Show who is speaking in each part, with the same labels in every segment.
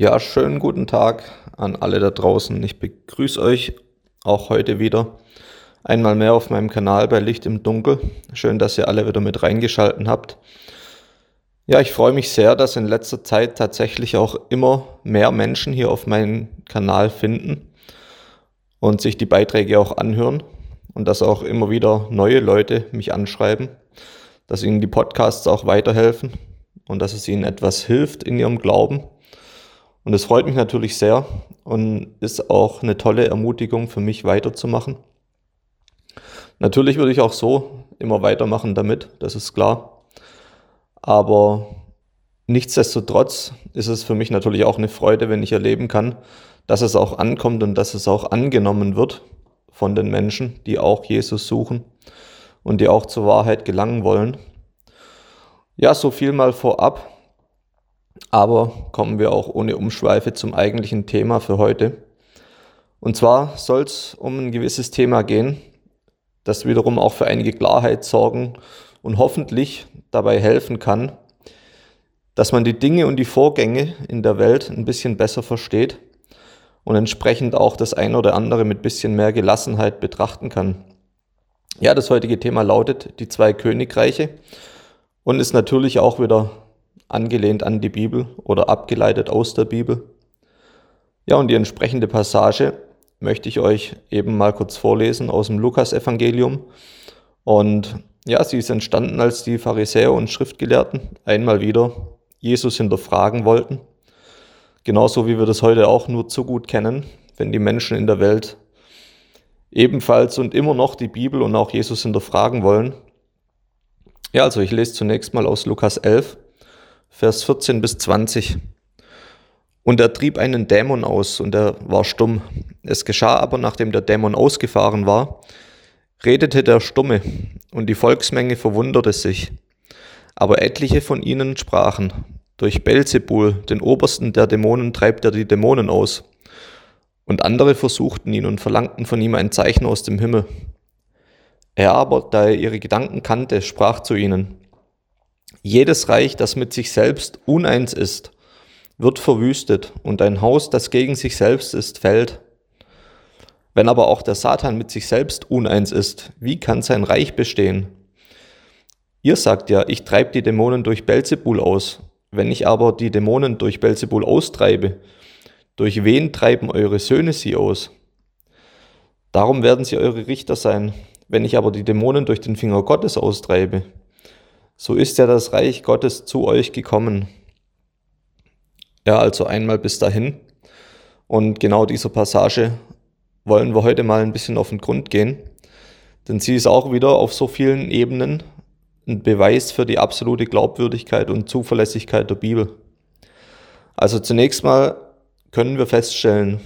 Speaker 1: Ja, schönen guten Tag an alle da draußen. Ich begrüße euch auch heute wieder einmal mehr auf meinem Kanal bei Licht im Dunkel. Schön, dass ihr alle wieder mit reingeschalten habt. Ja, ich freue mich sehr, dass in letzter Zeit tatsächlich auch immer mehr Menschen hier auf meinem Kanal finden und sich die Beiträge auch anhören und dass auch immer wieder neue Leute mich anschreiben, dass ihnen die Podcasts auch weiterhelfen und dass es ihnen etwas hilft in ihrem Glauben und es freut mich natürlich sehr und ist auch eine tolle Ermutigung für mich weiterzumachen. Natürlich würde ich auch so immer weitermachen damit, das ist klar. Aber nichtsdestotrotz ist es für mich natürlich auch eine Freude, wenn ich erleben kann, dass es auch ankommt und dass es auch angenommen wird von den Menschen, die auch Jesus suchen und die auch zur Wahrheit gelangen wollen. Ja, so viel mal vorab. Aber kommen wir auch ohne Umschweife zum eigentlichen Thema für heute. Und zwar soll es um ein gewisses Thema gehen, das wiederum auch für einige Klarheit sorgen und hoffentlich dabei helfen kann, dass man die Dinge und die Vorgänge in der Welt ein bisschen besser versteht und entsprechend auch das eine oder andere mit bisschen mehr Gelassenheit betrachten kann. Ja, das heutige Thema lautet die zwei Königreiche und ist natürlich auch wieder angelehnt an die Bibel oder abgeleitet aus der Bibel. Ja, und die entsprechende Passage möchte ich euch eben mal kurz vorlesen aus dem Lukasevangelium. Und ja, sie ist entstanden, als die Pharisäer und Schriftgelehrten einmal wieder Jesus hinterfragen wollten. Genauso wie wir das heute auch nur zu gut kennen, wenn die Menschen in der Welt ebenfalls und immer noch die Bibel und auch Jesus hinterfragen wollen. Ja, also ich lese zunächst mal aus Lukas 11, Vers 14 bis 20. Und er trieb einen Dämon aus, und er war stumm. Es geschah aber, nachdem der Dämon ausgefahren war, redete der Stumme, und die Volksmenge verwunderte sich. Aber etliche von ihnen sprachen, durch Belzebul, den Obersten der Dämonen, treibt er die Dämonen aus. Und andere versuchten ihn und verlangten von ihm ein Zeichen aus dem Himmel. Er aber, da er ihre Gedanken kannte, sprach zu ihnen, jedes Reich, das mit sich selbst uneins ist, wird verwüstet und ein Haus, das gegen sich selbst ist, fällt. Wenn aber auch der Satan mit sich selbst uneins ist, wie kann sein Reich bestehen? Ihr sagt ja, ich treibe die Dämonen durch Belzebul aus. Wenn ich aber die Dämonen durch Belzebul austreibe, durch wen treiben eure Söhne sie aus? Darum werden sie eure Richter sein. Wenn ich aber die Dämonen durch den Finger Gottes austreibe, so ist ja das Reich Gottes zu euch gekommen. Ja, also einmal bis dahin. Und genau dieser Passage wollen wir heute mal ein bisschen auf den Grund gehen, denn sie ist auch wieder auf so vielen Ebenen ein Beweis für die absolute Glaubwürdigkeit und Zuverlässigkeit der Bibel. Also zunächst mal können wir feststellen,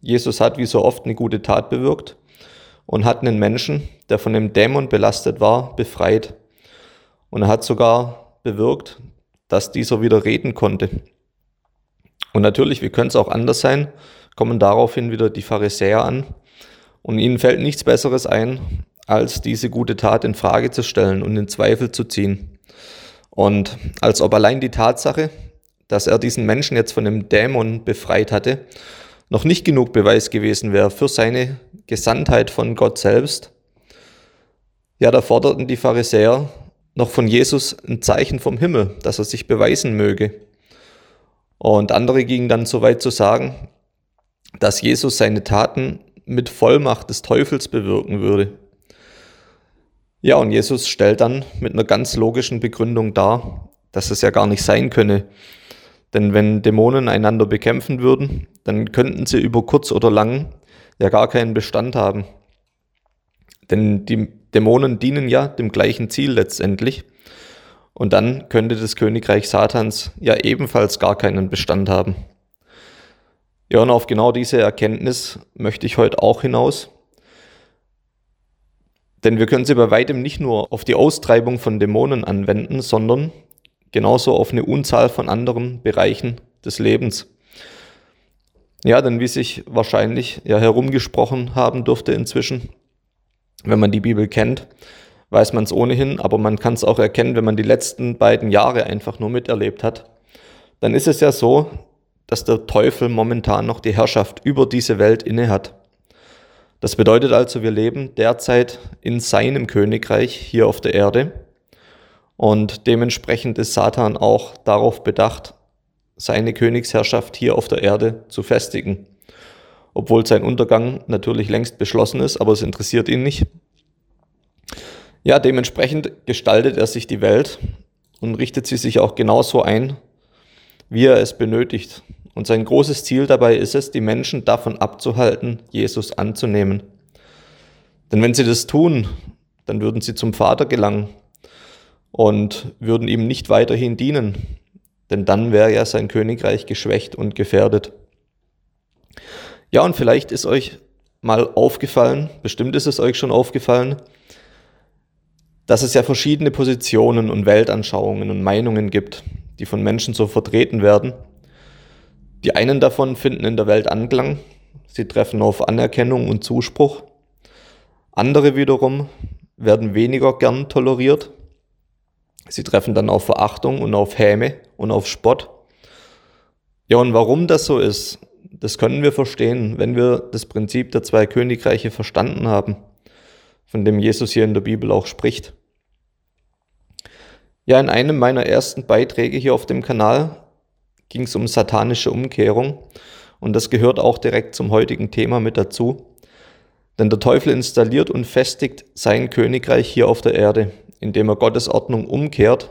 Speaker 1: Jesus hat wie so oft eine gute Tat bewirkt und hat einen Menschen, der von dem Dämon belastet war, befreit. Und er hat sogar bewirkt, dass dieser wieder reden konnte. Und natürlich, wie könnte es auch anders sein, kommen daraufhin wieder die Pharisäer an und ihnen fällt nichts Besseres ein, als diese gute Tat in Frage zu stellen und in Zweifel zu ziehen. Und als ob allein die Tatsache, dass er diesen Menschen jetzt von dem Dämon befreit hatte, noch nicht genug Beweis gewesen wäre für seine Gesandtheit von Gott selbst. Ja, da forderten die Pharisäer noch von Jesus ein Zeichen vom Himmel, dass er sich beweisen möge. Und andere gingen dann so weit zu sagen, dass Jesus seine Taten mit Vollmacht des Teufels bewirken würde. Ja, und Jesus stellt dann mit einer ganz logischen Begründung dar, dass es ja gar nicht sein könne. Denn wenn Dämonen einander bekämpfen würden, dann könnten sie über kurz oder lang ja gar keinen Bestand haben. Denn die Dämonen dienen ja dem gleichen Ziel letztendlich. Und dann könnte das Königreich Satans ja ebenfalls gar keinen Bestand haben. Ja, und auf genau diese Erkenntnis möchte ich heute auch hinaus. Denn wir können sie bei weitem nicht nur auf die Austreibung von Dämonen anwenden, sondern genauso auf eine Unzahl von anderen Bereichen des Lebens. Ja, denn wie sich wahrscheinlich ja herumgesprochen haben dürfte inzwischen, wenn man die Bibel kennt, weiß man es ohnehin, aber man kann es auch erkennen, wenn man die letzten beiden Jahre einfach nur miterlebt hat. Dann ist es ja so, dass der Teufel momentan noch die Herrschaft über diese Welt innehat. Das bedeutet also, wir leben derzeit in seinem Königreich hier auf der Erde und dementsprechend ist Satan auch darauf bedacht, seine Königsherrschaft hier auf der Erde zu festigen. Obwohl sein Untergang natürlich längst beschlossen ist, aber es interessiert ihn nicht. Ja, dementsprechend gestaltet er sich die Welt und richtet sie sich auch genauso ein, wie er es benötigt. Und sein großes Ziel dabei ist es, die Menschen davon abzuhalten, Jesus anzunehmen. Denn wenn sie das tun, dann würden sie zum Vater gelangen und würden ihm nicht weiterhin dienen, denn dann wäre ja sein Königreich geschwächt und gefährdet. Ja, und vielleicht ist euch mal aufgefallen, bestimmt ist es euch schon aufgefallen, dass es ja verschiedene Positionen und Weltanschauungen und Meinungen gibt, die von Menschen so vertreten werden die einen davon finden in der Welt Anklang, sie treffen auf Anerkennung und Zuspruch. Andere wiederum werden weniger gern toleriert. Sie treffen dann auf Verachtung und auf Häme und auf Spott. Ja, und warum das so ist, das können wir verstehen, wenn wir das Prinzip der zwei Königreiche verstanden haben, von dem Jesus hier in der Bibel auch spricht. Ja, in einem meiner ersten Beiträge hier auf dem Kanal ging es um satanische Umkehrung und das gehört auch direkt zum heutigen Thema mit dazu. Denn der Teufel installiert und festigt sein Königreich hier auf der Erde, indem er Gottes Ordnung umkehrt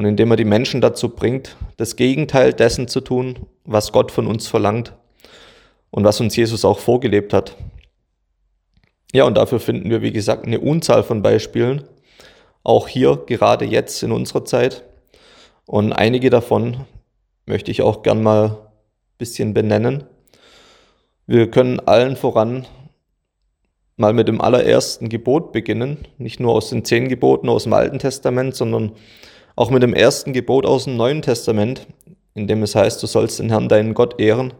Speaker 1: und indem er die Menschen dazu bringt, das Gegenteil dessen zu tun, was Gott von uns verlangt und was uns Jesus auch vorgelebt hat. Ja, und dafür finden wir, wie gesagt, eine Unzahl von Beispielen, auch hier, gerade jetzt in unserer Zeit. Und einige davon möchte ich auch gern mal ein bisschen benennen. Wir können allen voran mal mit dem allerersten Gebot beginnen, nicht nur aus den zehn Geboten aus dem Alten Testament, sondern auch mit dem ersten Gebot aus dem Neuen Testament, in dem es heißt, du sollst den Herrn, deinen Gott, ehren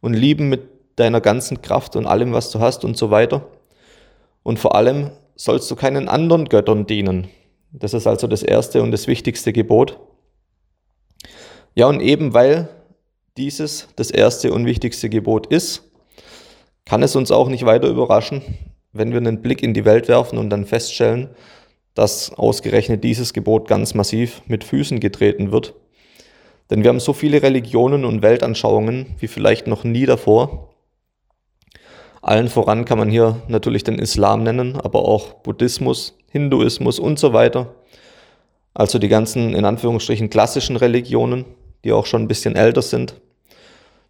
Speaker 1: und lieben mit deiner ganzen Kraft und allem, was du hast und so weiter. Und vor allem sollst du keinen anderen Göttern dienen. Das ist also das erste und das wichtigste Gebot. Ja, und eben weil dieses das erste und wichtigste Gebot ist, kann es uns auch nicht weiter überraschen, wenn wir einen Blick in die Welt werfen und dann feststellen, dass ausgerechnet dieses Gebot ganz massiv mit Füßen getreten wird. Denn wir haben so viele Religionen und Weltanschauungen wie vielleicht noch nie davor. Allen voran kann man hier natürlich den Islam nennen, aber auch Buddhismus, Hinduismus und so weiter. Also die ganzen in Anführungsstrichen klassischen Religionen, die auch schon ein bisschen älter sind.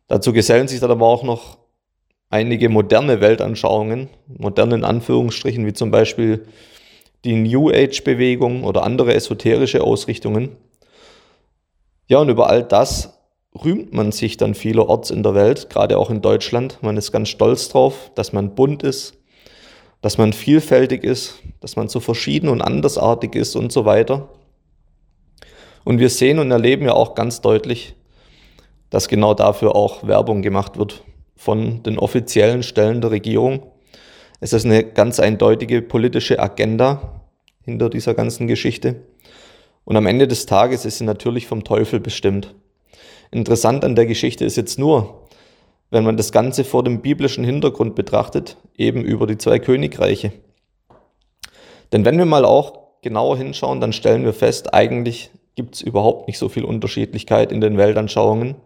Speaker 1: Dazu gesellen sich dann aber auch noch einige moderne Weltanschauungen, moderne in Anführungsstrichen, wie zum Beispiel die New Age-Bewegung oder andere esoterische Ausrichtungen. Ja, und über all das rühmt man sich dann vielerorts in der Welt, gerade auch in Deutschland. Man ist ganz stolz drauf, dass man bunt ist, dass man vielfältig ist, dass man so verschieden und andersartig ist und so weiter. Und wir sehen und erleben ja auch ganz deutlich, dass genau dafür auch Werbung gemacht wird von den offiziellen Stellen der Regierung. Es ist eine ganz eindeutige politische Agenda hinter dieser ganzen Geschichte. Und am Ende des Tages ist sie natürlich vom Teufel bestimmt. Interessant an der Geschichte ist jetzt nur, wenn man das Ganze vor dem biblischen Hintergrund betrachtet, eben über die zwei Königreiche. Denn wenn wir mal auch genauer hinschauen, dann stellen wir fest, eigentlich gibt es überhaupt nicht so viel Unterschiedlichkeit in den Weltanschauungen.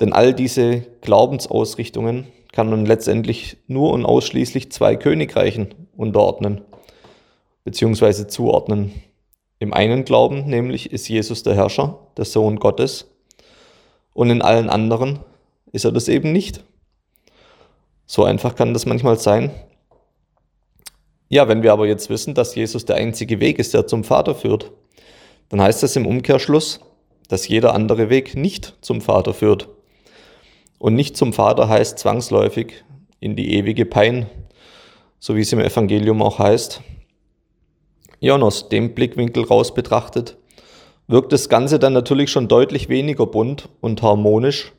Speaker 1: Denn all diese Glaubensausrichtungen kann man letztendlich nur und ausschließlich zwei Königreichen unterordnen, beziehungsweise zuordnen. Im einen Glauben nämlich ist Jesus der Herrscher, der Sohn Gottes, und in allen anderen ist er das eben nicht. So einfach kann das manchmal sein. Ja, wenn wir aber jetzt wissen, dass Jesus der einzige Weg ist, der zum Vater führt, dann heißt das im Umkehrschluss, dass jeder andere Weg nicht zum Vater führt. Und nicht zum Vater heißt zwangsläufig in die ewige Pein, so wie es im Evangelium auch heißt. Ja, und aus dem Blickwinkel raus betrachtet, wirkt das Ganze dann natürlich schon deutlich weniger bunt und harmonisch,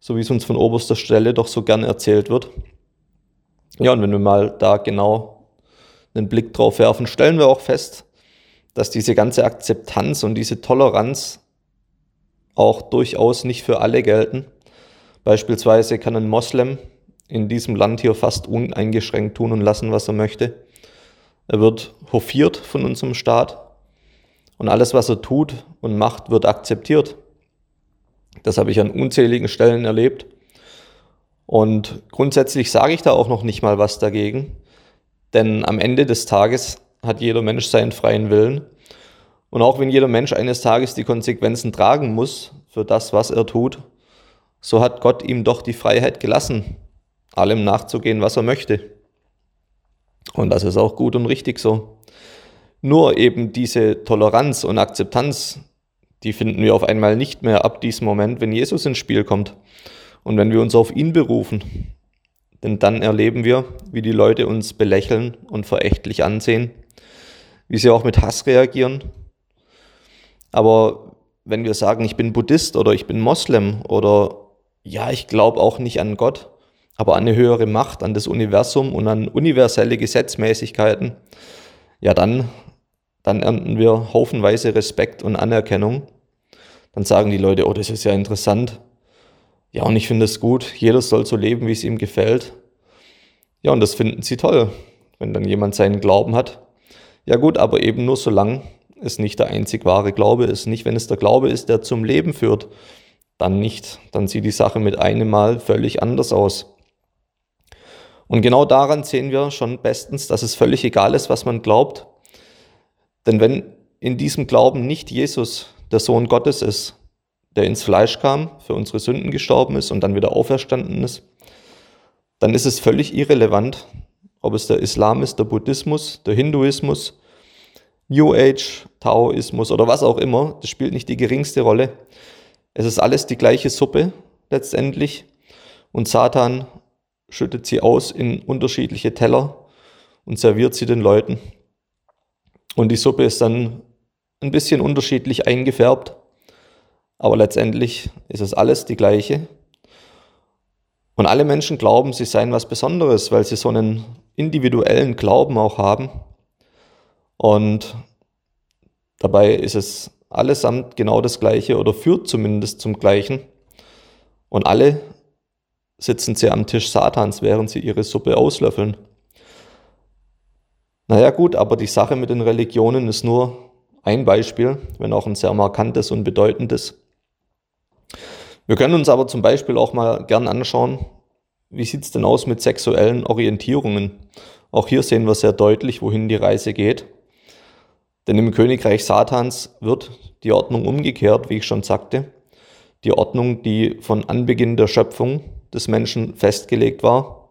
Speaker 1: so wie es uns von oberster Stelle doch so gern erzählt wird. Ja, und wenn wir mal da genau einen Blick drauf werfen, stellen wir auch fest, dass diese ganze Akzeptanz und diese Toleranz auch durchaus nicht für alle gelten. Beispielsweise kann ein Moslem in diesem Land hier fast uneingeschränkt tun und lassen, was er möchte. Er wird hofiert von unserem Staat und alles, was er tut und macht, wird akzeptiert. Das habe ich an unzähligen Stellen erlebt. Und grundsätzlich sage ich da auch noch nicht mal was dagegen, denn am Ende des Tages hat jeder Mensch seinen freien Willen. Und auch wenn jeder Mensch eines Tages die Konsequenzen tragen muss für das, was er tut, so hat Gott ihm doch die Freiheit gelassen, allem nachzugehen, was er möchte. Und das ist auch gut und richtig so. Nur eben diese Toleranz und Akzeptanz, die finden wir auf einmal nicht mehr ab diesem Moment, wenn Jesus ins Spiel kommt und wenn wir uns auf ihn berufen. Denn dann erleben wir, wie die Leute uns belächeln und verächtlich ansehen, wie sie auch mit Hass reagieren. Aber wenn wir sagen, ich bin Buddhist oder ich bin Moslem oder ja, ich glaube auch nicht an Gott, aber an eine höhere Macht, an das Universum und an universelle Gesetzmäßigkeiten, ja, dann, dann ernten wir haufenweise Respekt und Anerkennung. Dann sagen die Leute, oh, das ist ja interessant. Ja, und ich finde es gut, jeder soll so leben, wie es ihm gefällt. Ja, und das finden sie toll, wenn dann jemand seinen Glauben hat. Ja gut, aber eben nur solange es nicht der einzig wahre Glaube ist. Nicht, wenn es der Glaube ist, der zum Leben führt, dann nicht. Dann sieht die Sache mit einem Mal völlig anders aus. Und genau daran sehen wir schon bestens, dass es völlig egal ist, was man glaubt. Denn wenn in diesem Glauben nicht Jesus der Sohn Gottes ist, der ins Fleisch kam, für unsere Sünden gestorben ist und dann wieder auferstanden ist, dann ist es völlig irrelevant, ob es der Islam ist, der Buddhismus, der Hinduismus, New Age, Taoismus oder was auch immer. Das spielt nicht die geringste Rolle. Es ist alles die gleiche Suppe letztendlich und Satan schüttet sie aus in unterschiedliche Teller und serviert sie den Leuten. Und die Suppe ist dann ein bisschen unterschiedlich eingefärbt, aber letztendlich ist es alles die gleiche. Und alle Menschen glauben, sie seien was Besonderes, weil sie so einen individuellen Glauben auch haben. Und dabei ist es allesamt genau das Gleiche oder führt zumindest zum Gleichen. Und alle sitzen sie am Tisch Satans, während sie ihre Suppe auslöffeln. Naja gut, aber die Sache mit den Religionen ist nur ein Beispiel, wenn auch ein sehr markantes und bedeutendes. Wir können uns aber zum Beispiel auch mal gern anschauen, wie sieht es denn aus mit sexuellen Orientierungen. Auch hier sehen wir sehr deutlich, wohin die Reise geht. Denn im Königreich Satans wird die Ordnung umgekehrt, wie ich schon sagte. Die Ordnung, die von Anbeginn der Schöpfung des Menschen festgelegt war.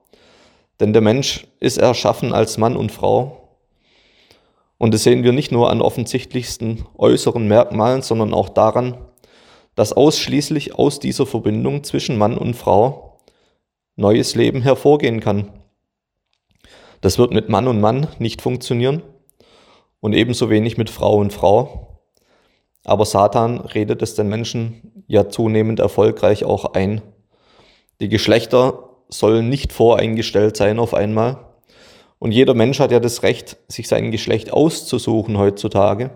Speaker 1: Denn der Mensch ist erschaffen als Mann und Frau. Und das sehen wir nicht nur an offensichtlichsten äußeren Merkmalen, sondern auch daran, dass ausschließlich aus dieser Verbindung zwischen Mann und Frau neues Leben hervorgehen kann. Das wird mit Mann und Mann nicht funktionieren und ebenso wenig mit Frau und Frau. Aber Satan redet es den Menschen ja zunehmend erfolgreich auch ein. Die Geschlechter sollen nicht voreingestellt sein auf einmal. Und jeder Mensch hat ja das Recht, sich sein Geschlecht auszusuchen heutzutage.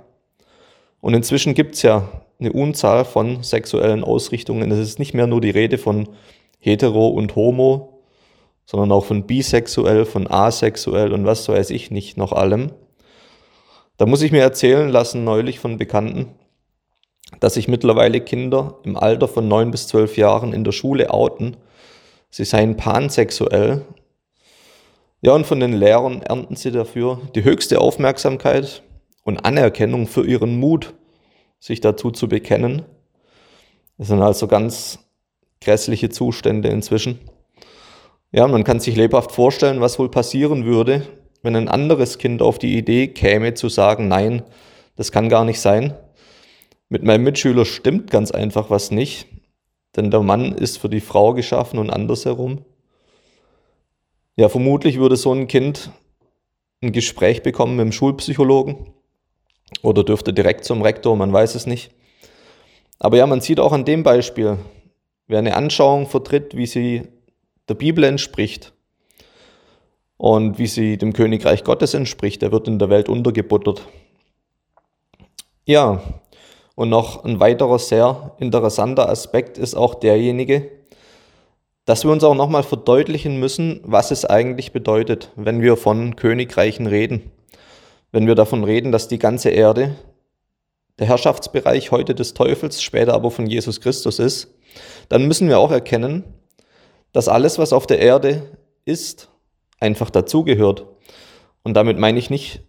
Speaker 1: Und inzwischen gibt es ja eine Unzahl von sexuellen Ausrichtungen. Es ist nicht mehr nur die Rede von hetero und homo, sondern auch von bisexuell, von asexuell und was weiß ich nicht noch allem. Da muss ich mir erzählen lassen, neulich von Bekannten, dass sich mittlerweile Kinder im Alter von neun bis zwölf Jahren in der Schule outen, sie seien pansexuell. Ja, und von den Lehrern ernten sie dafür die höchste Aufmerksamkeit und Anerkennung für ihren Mut, sich dazu zu bekennen. Das sind also ganz grässliche Zustände inzwischen. Ja, man kann sich lebhaft vorstellen, was wohl passieren würde, wenn ein anderes Kind auf die Idee käme zu sagen, nein, das kann gar nicht sein. Mit meinem Mitschüler stimmt ganz einfach was nicht, denn der Mann ist für die Frau geschaffen und andersherum. Ja, vermutlich würde so ein Kind ein Gespräch bekommen mit dem Schulpsychologen oder dürfte direkt zum Rektor, man weiß es nicht. Aber ja, man sieht auch an dem Beispiel, wer eine Anschauung vertritt, wie sie der Bibel entspricht, und wie sie dem Königreich Gottes entspricht, der wird in der Welt untergebuttert. Ja, Und noch ein weiterer sehr interessanter Aspekt ist auch derjenige, dass wir uns auch nochmal verdeutlichen müssen, was es eigentlich bedeutet, wenn wir von Königreichen reden. Wenn wir davon reden, dass die ganze Erde der Herrschaftsbereich heute des Teufels, später aber von Jesus Christus ist, dann müssen wir auch erkennen, dass alles, was auf der Erde ist, einfach dazugehört. Und damit meine ich nicht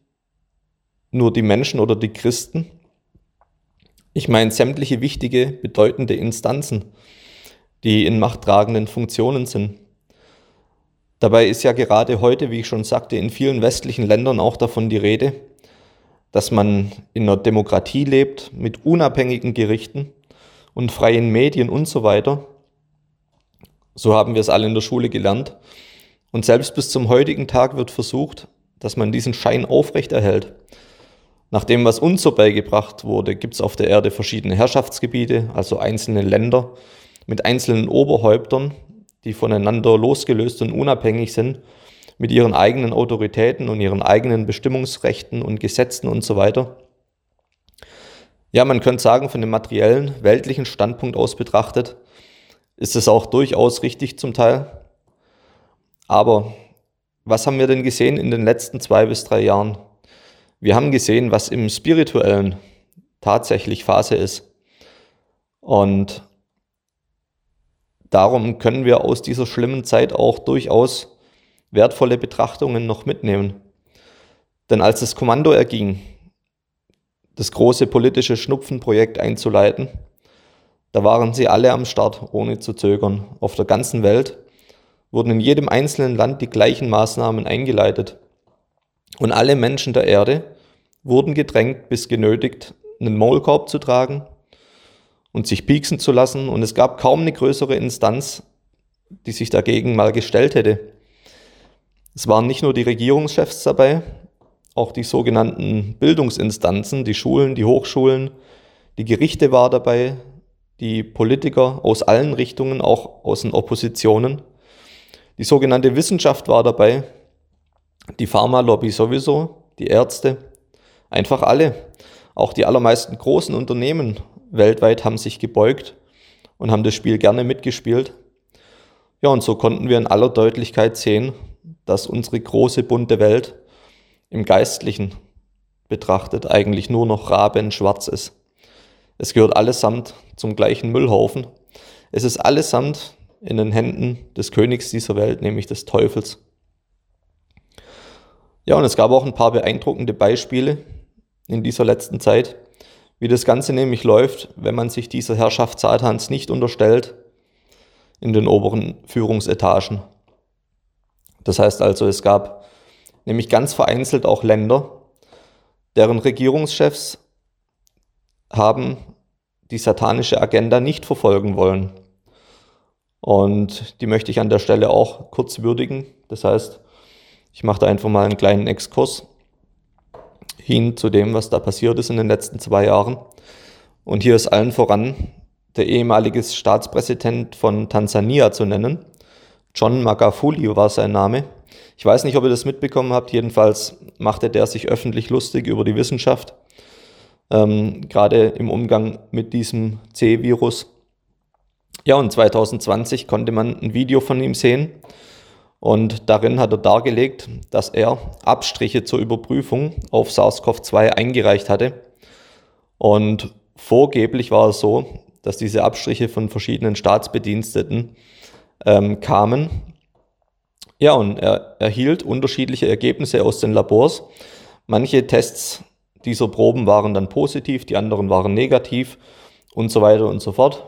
Speaker 1: nur die Menschen oder die Christen. Ich meine sämtliche wichtige, bedeutende Instanzen, die in machttragenden Funktionen sind. Dabei ist ja gerade heute, wie ich schon sagte, in vielen westlichen Ländern auch davon die Rede, dass man in einer Demokratie lebt mit unabhängigen Gerichten und freien Medien und so weiter. So haben wir es alle in der Schule gelernt. Und selbst bis zum heutigen Tag wird versucht, dass man diesen Schein aufrechterhält. Nach dem, was uns so beigebracht wurde, gibt es auf der Erde verschiedene Herrschaftsgebiete, also einzelne Länder mit einzelnen Oberhäuptern, die voneinander losgelöst und unabhängig sind, mit ihren eigenen Autoritäten und ihren eigenen Bestimmungsrechten und Gesetzen und so weiter. Ja, man könnte sagen, von dem materiellen, weltlichen Standpunkt aus betrachtet, ist es auch durchaus richtig zum Teil. Aber was haben wir denn gesehen in den letzten zwei bis drei Jahren? Wir haben gesehen, was im spirituellen tatsächlich Phase ist. Und darum können wir aus dieser schlimmen Zeit auch durchaus wertvolle Betrachtungen noch mitnehmen. Denn als das Kommando erging, das große politische Schnupfenprojekt einzuleiten, da waren sie alle am Start, ohne zu zögern. Auf der ganzen Welt wurden in jedem einzelnen Land die gleichen Maßnahmen eingeleitet. Und alle Menschen der Erde wurden gedrängt bis genötigt, einen Maulkorb zu tragen und sich pieksen zu lassen. Und es gab kaum eine größere Instanz, die sich dagegen mal gestellt hätte. Es waren nicht nur die Regierungschefs dabei, auch die sogenannten Bildungsinstanzen, die Schulen, die Hochschulen, die Gerichte war dabei, die Politiker aus allen Richtungen, auch aus den Oppositionen. Die sogenannte Wissenschaft war dabei, die Pharmalobby sowieso, die Ärzte, einfach alle. Auch die allermeisten großen Unternehmen weltweit haben sich gebeugt und haben das Spiel gerne mitgespielt. Ja, und so konnten wir in aller Deutlichkeit sehen, dass unsere große bunte Welt im Geistlichen betrachtet eigentlich nur noch rabenschwarz ist. Es gehört allesamt zum gleichen Müllhaufen. Es ist allesamt in den Händen des Königs dieser Welt, nämlich des Teufels. Ja, und es gab auch ein paar beeindruckende Beispiele in dieser letzten Zeit, wie das Ganze nämlich läuft, wenn man sich dieser Herrschaft Satans nicht unterstellt in den oberen Führungsetagen. Das heißt also, es gab nämlich ganz vereinzelt auch Länder, deren Regierungschefs haben die satanische Agenda nicht verfolgen wollen. Und die möchte ich an der Stelle auch kurz würdigen. Das heißt, ich mache da einfach mal einen kleinen Exkurs hin zu dem, was da passiert ist in den letzten zwei Jahren. Und hier ist allen voran der ehemalige Staatspräsident von Tansania zu nennen. John Magafuli war sein Name. Ich weiß nicht, ob ihr das mitbekommen habt. Jedenfalls machte der sich öffentlich lustig über die Wissenschaft ähm, gerade im Umgang mit diesem C-Virus. Ja, und 2020 konnte man ein Video von ihm sehen und darin hat er dargelegt, dass er Abstriche zur Überprüfung auf SARS-CoV-2 eingereicht hatte. Und vorgeblich war es so, dass diese Abstriche von verschiedenen Staatsbediensteten ähm, kamen. Ja, und er erhielt unterschiedliche Ergebnisse aus den Labors. Manche Tests dieser Proben waren dann positiv, die anderen waren negativ und so weiter und so fort.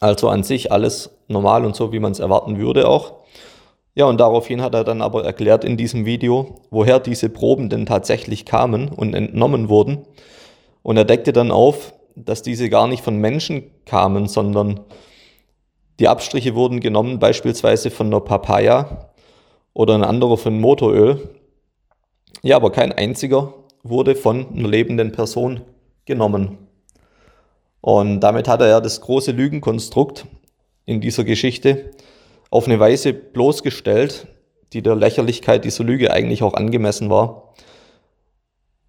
Speaker 1: Also an sich alles normal und so, wie man es erwarten würde auch. Ja, und daraufhin hat er dann aber erklärt in diesem Video, woher diese Proben denn tatsächlich kamen und entnommen wurden. Und er deckte dann auf, dass diese gar nicht von Menschen kamen, sondern die Abstriche wurden genommen beispielsweise von einer Papaya oder ein anderer von Motoröl. Ja, aber kein einziger wurde von einer lebenden Person genommen. Und damit hat er ja das große Lügenkonstrukt in dieser Geschichte auf eine Weise bloßgestellt, die der Lächerlichkeit dieser Lüge eigentlich auch angemessen war.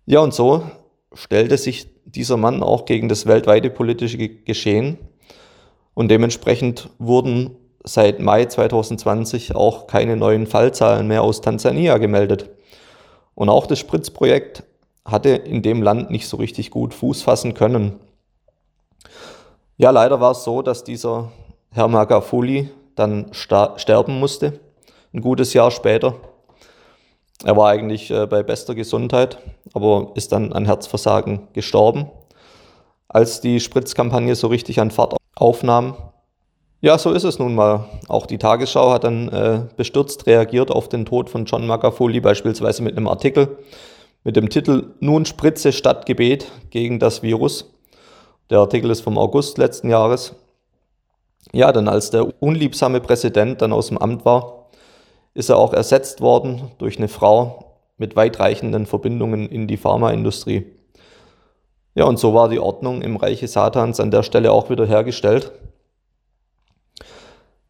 Speaker 1: Ja, und so stellte sich dieser Mann auch gegen das weltweite politische Geschehen und dementsprechend wurden seit Mai 2020 auch keine neuen Fallzahlen mehr aus Tansania gemeldet. Und auch das Spritzprojekt hatte in dem Land nicht so richtig gut Fuß fassen können. Ja, leider war es so, dass dieser Herr Magafuli dann sterben musste, ein gutes Jahr später. Er war eigentlich äh, bei bester Gesundheit, aber ist dann an Herzversagen gestorben. Als die Spritzkampagne so richtig an Fahrt aufnahm, ja, so ist es nun mal. Auch die Tagesschau hat dann äh, bestürzt reagiert auf den Tod von John Magafuli, beispielsweise mit einem Artikel mit dem Titel Nun Spritze statt Gebet gegen das Virus. Der Artikel ist vom August letzten Jahres. Ja, dann als der unliebsame Präsident dann aus dem Amt war, ist er auch ersetzt worden durch eine Frau mit weitreichenden Verbindungen in die Pharmaindustrie. Ja, und so war die Ordnung im Reiche Satans an der Stelle auch wieder hergestellt.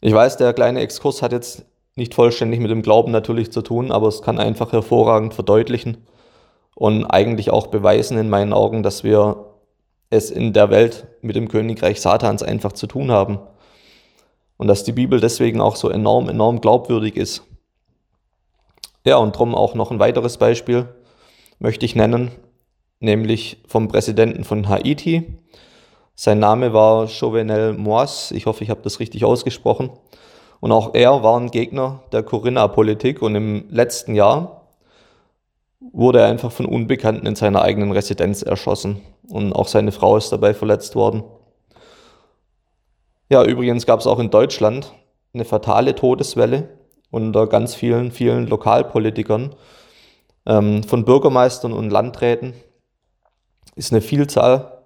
Speaker 1: Ich weiß, der kleine Exkurs hat jetzt nicht vollständig mit dem Glauben natürlich zu tun, aber es kann einfach hervorragend verdeutlichen und eigentlich auch beweisen in meinen Augen, dass wir es in der Welt mit dem Königreich Satans einfach zu tun haben. Und dass die Bibel deswegen auch so enorm, enorm glaubwürdig ist. Ja, und darum auch noch ein weiteres Beispiel möchte ich nennen, nämlich vom Präsidenten von Haiti, sein Name war Jovenel Moise, ich hoffe, ich habe das richtig ausgesprochen. Und auch er war ein Gegner der Corinna-Politik und im letzten Jahr wurde er einfach von Unbekannten in seiner eigenen Residenz erschossen. Und auch seine Frau ist dabei verletzt worden. Ja, übrigens gab es auch in Deutschland eine fatale Todeswelle unter ganz vielen, vielen Lokalpolitikern, ähm, von Bürgermeistern und Landräten ist eine Vielzahl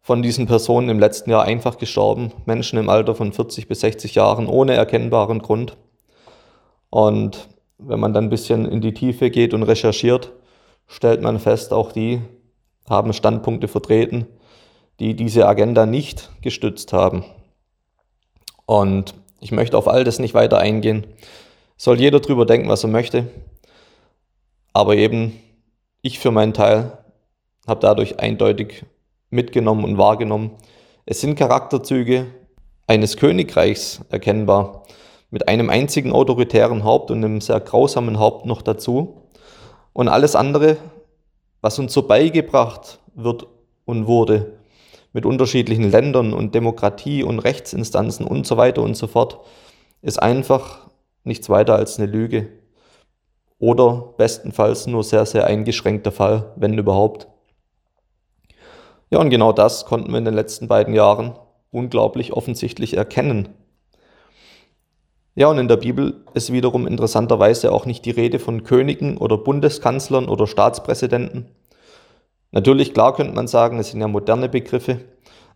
Speaker 1: von diesen Personen im letzten Jahr einfach gestorben. Menschen im Alter von 40 bis 60 Jahren ohne erkennbaren Grund. Und wenn man dann ein bisschen in die Tiefe geht und recherchiert, stellt man fest, auch die haben Standpunkte vertreten, die diese Agenda nicht gestützt haben. Und ich möchte auf all das nicht weiter eingehen. Soll jeder drüber denken, was er möchte. Aber eben, ich für meinen Teil habe dadurch eindeutig mitgenommen und wahrgenommen. Es sind Charakterzüge eines Königreichs erkennbar, mit einem einzigen autoritären Haupt und einem sehr grausamen Haupt noch dazu. Und alles andere, was uns so beigebracht wird und wurde, mit unterschiedlichen Ländern und Demokratie und Rechtsinstanzen und so weiter und so fort, ist einfach nichts weiter als eine Lüge. Oder bestenfalls nur sehr, sehr eingeschränkter Fall, wenn überhaupt. Ja, und genau das konnten wir in den letzten beiden Jahren unglaublich offensichtlich erkennen. Ja, und in der Bibel ist wiederum interessanterweise auch nicht die Rede von Königen oder Bundeskanzlern oder Staatspräsidenten. Natürlich, klar könnte man sagen, es sind ja moderne Begriffe,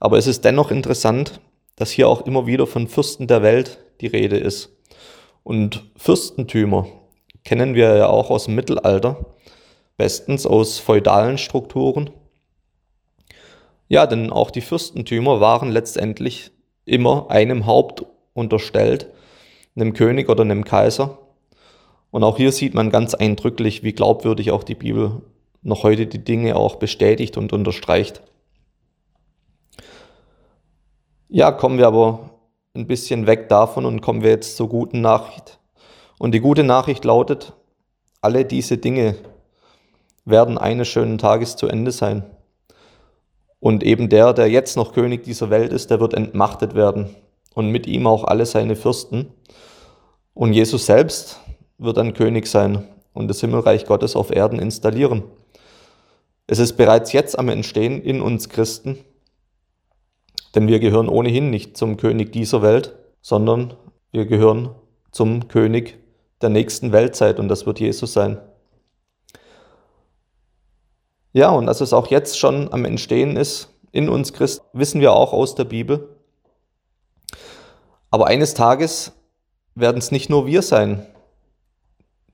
Speaker 1: aber es ist dennoch interessant, dass hier auch immer wieder von Fürsten der Welt die Rede ist. Und Fürstentümer kennen wir ja auch aus dem Mittelalter, bestens aus feudalen Strukturen ja, denn auch die Fürstentümer waren letztendlich immer einem Haupt unterstellt, einem König oder einem Kaiser. Und auch hier sieht man ganz eindrücklich, wie glaubwürdig auch die Bibel noch heute die Dinge auch bestätigt und unterstreicht. Ja, kommen wir aber ein bisschen weg davon und kommen wir jetzt zur guten Nachricht. Und die gute Nachricht lautet, alle diese Dinge werden eines schönen Tages zu Ende sein. Und eben der, der jetzt noch König dieser Welt ist, der wird entmachtet werden. Und mit ihm auch alle seine Fürsten. Und Jesus selbst wird dann König sein und das Himmelreich Gottes auf Erden installieren. Es ist bereits jetzt am Entstehen in uns Christen, denn wir gehören ohnehin nicht zum König dieser Welt, sondern wir gehören zum König der nächsten Weltzeit und das wird Jesus sein. Ja, und dass es auch jetzt schon am Entstehen ist in uns Christen, wissen wir auch aus der Bibel. Aber eines Tages werden es nicht nur wir sein,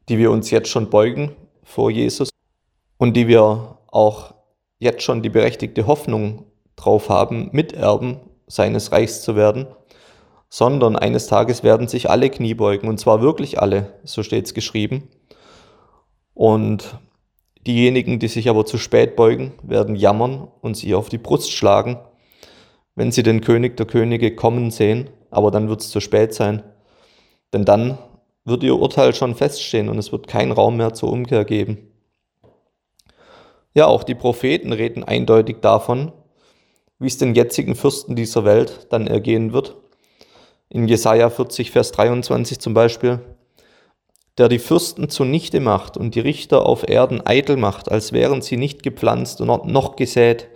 Speaker 1: die wir uns jetzt schon beugen vor Jesus und die wir auch jetzt schon die berechtigte Hoffnung drauf haben, Miterben seines Reichs zu werden, sondern eines Tages werden sich alle Knie beugen, und zwar wirklich alle, so steht es geschrieben. Und Diejenigen, die sich aber zu spät beugen, werden jammern und sie auf die Brust schlagen, wenn sie den König der Könige kommen sehen, aber dann wird es zu spät sein. Denn dann wird ihr Urteil schon feststehen und es wird keinen Raum mehr zur Umkehr geben. Ja, auch die Propheten reden eindeutig davon, wie es den jetzigen Fürsten dieser Welt dann ergehen wird. In Jesaja 40, Vers 23 zum Beispiel, der die Fürsten zunichte macht und die Richter auf Erden eitel macht, als wären sie nicht gepflanzt und noch gesät,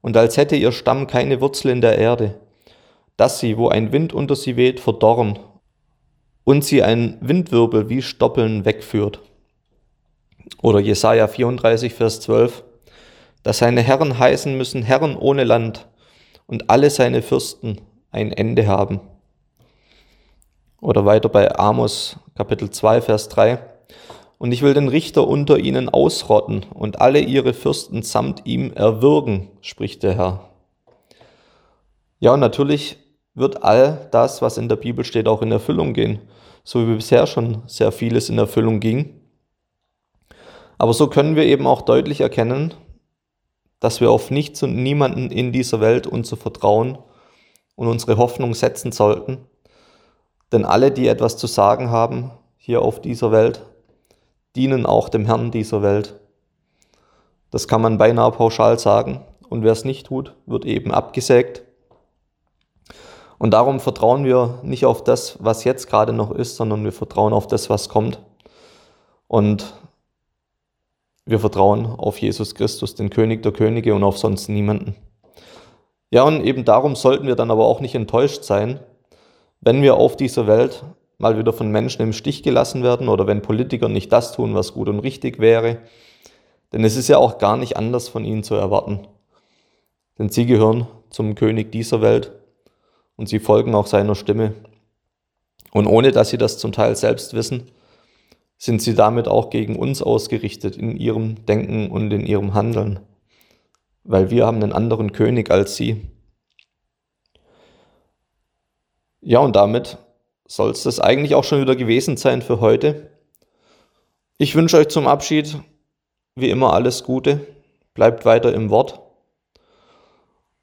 Speaker 1: und als hätte ihr Stamm keine Wurzel in der Erde, dass sie, wo ein Wind unter sie weht, verdorren und sie ein Windwirbel wie Stoppeln wegführt. Oder Jesaja 34, Vers 12, dass seine Herren heißen müssen Herren ohne Land und alle seine Fürsten ein Ende haben. Oder weiter bei Amos Kapitel 2, Vers 3. Und ich will den Richter unter ihnen ausrotten und alle ihre Fürsten samt ihm erwürgen, spricht der Herr. Ja, und natürlich wird all das, was in der Bibel steht, auch in Erfüllung gehen, so wie bisher schon sehr vieles in Erfüllung ging. Aber so können wir eben auch deutlich erkennen, dass wir auf nichts und niemanden in dieser Welt unser Vertrauen und unsere Hoffnung setzen sollten. Denn alle, die etwas zu sagen haben hier auf dieser Welt, dienen auch dem Herrn dieser Welt. Das kann man beinahe pauschal sagen. Und wer es nicht tut, wird eben abgesägt. Und darum vertrauen wir nicht auf das, was jetzt gerade noch ist, sondern wir vertrauen auf das, was kommt. Und wir vertrauen auf Jesus Christus, den König der Könige und auf sonst niemanden. Ja, und eben darum sollten wir dann aber auch nicht enttäuscht sein, wenn wir auf dieser Welt mal wieder von Menschen im Stich gelassen werden oder wenn Politiker nicht das tun, was gut und richtig wäre. Denn es ist ja auch gar nicht anders von ihnen zu erwarten. Denn sie gehören zum König dieser Welt und sie folgen auch seiner Stimme. Und ohne dass sie das zum Teil selbst wissen, sind sie damit auch gegen uns ausgerichtet in ihrem Denken und in ihrem Handeln, weil wir haben einen anderen König als sie. Ja, und damit soll es das eigentlich auch schon wieder gewesen sein für heute. Ich wünsche euch zum Abschied wie immer alles Gute, bleibt weiter im Wort.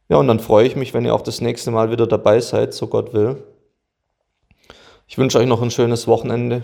Speaker 1: Ja, und dann freue ich mich, wenn ihr auch das nächste Mal wieder dabei seid, so Gott will. Ich wünsche euch noch ein schönes Wochenende.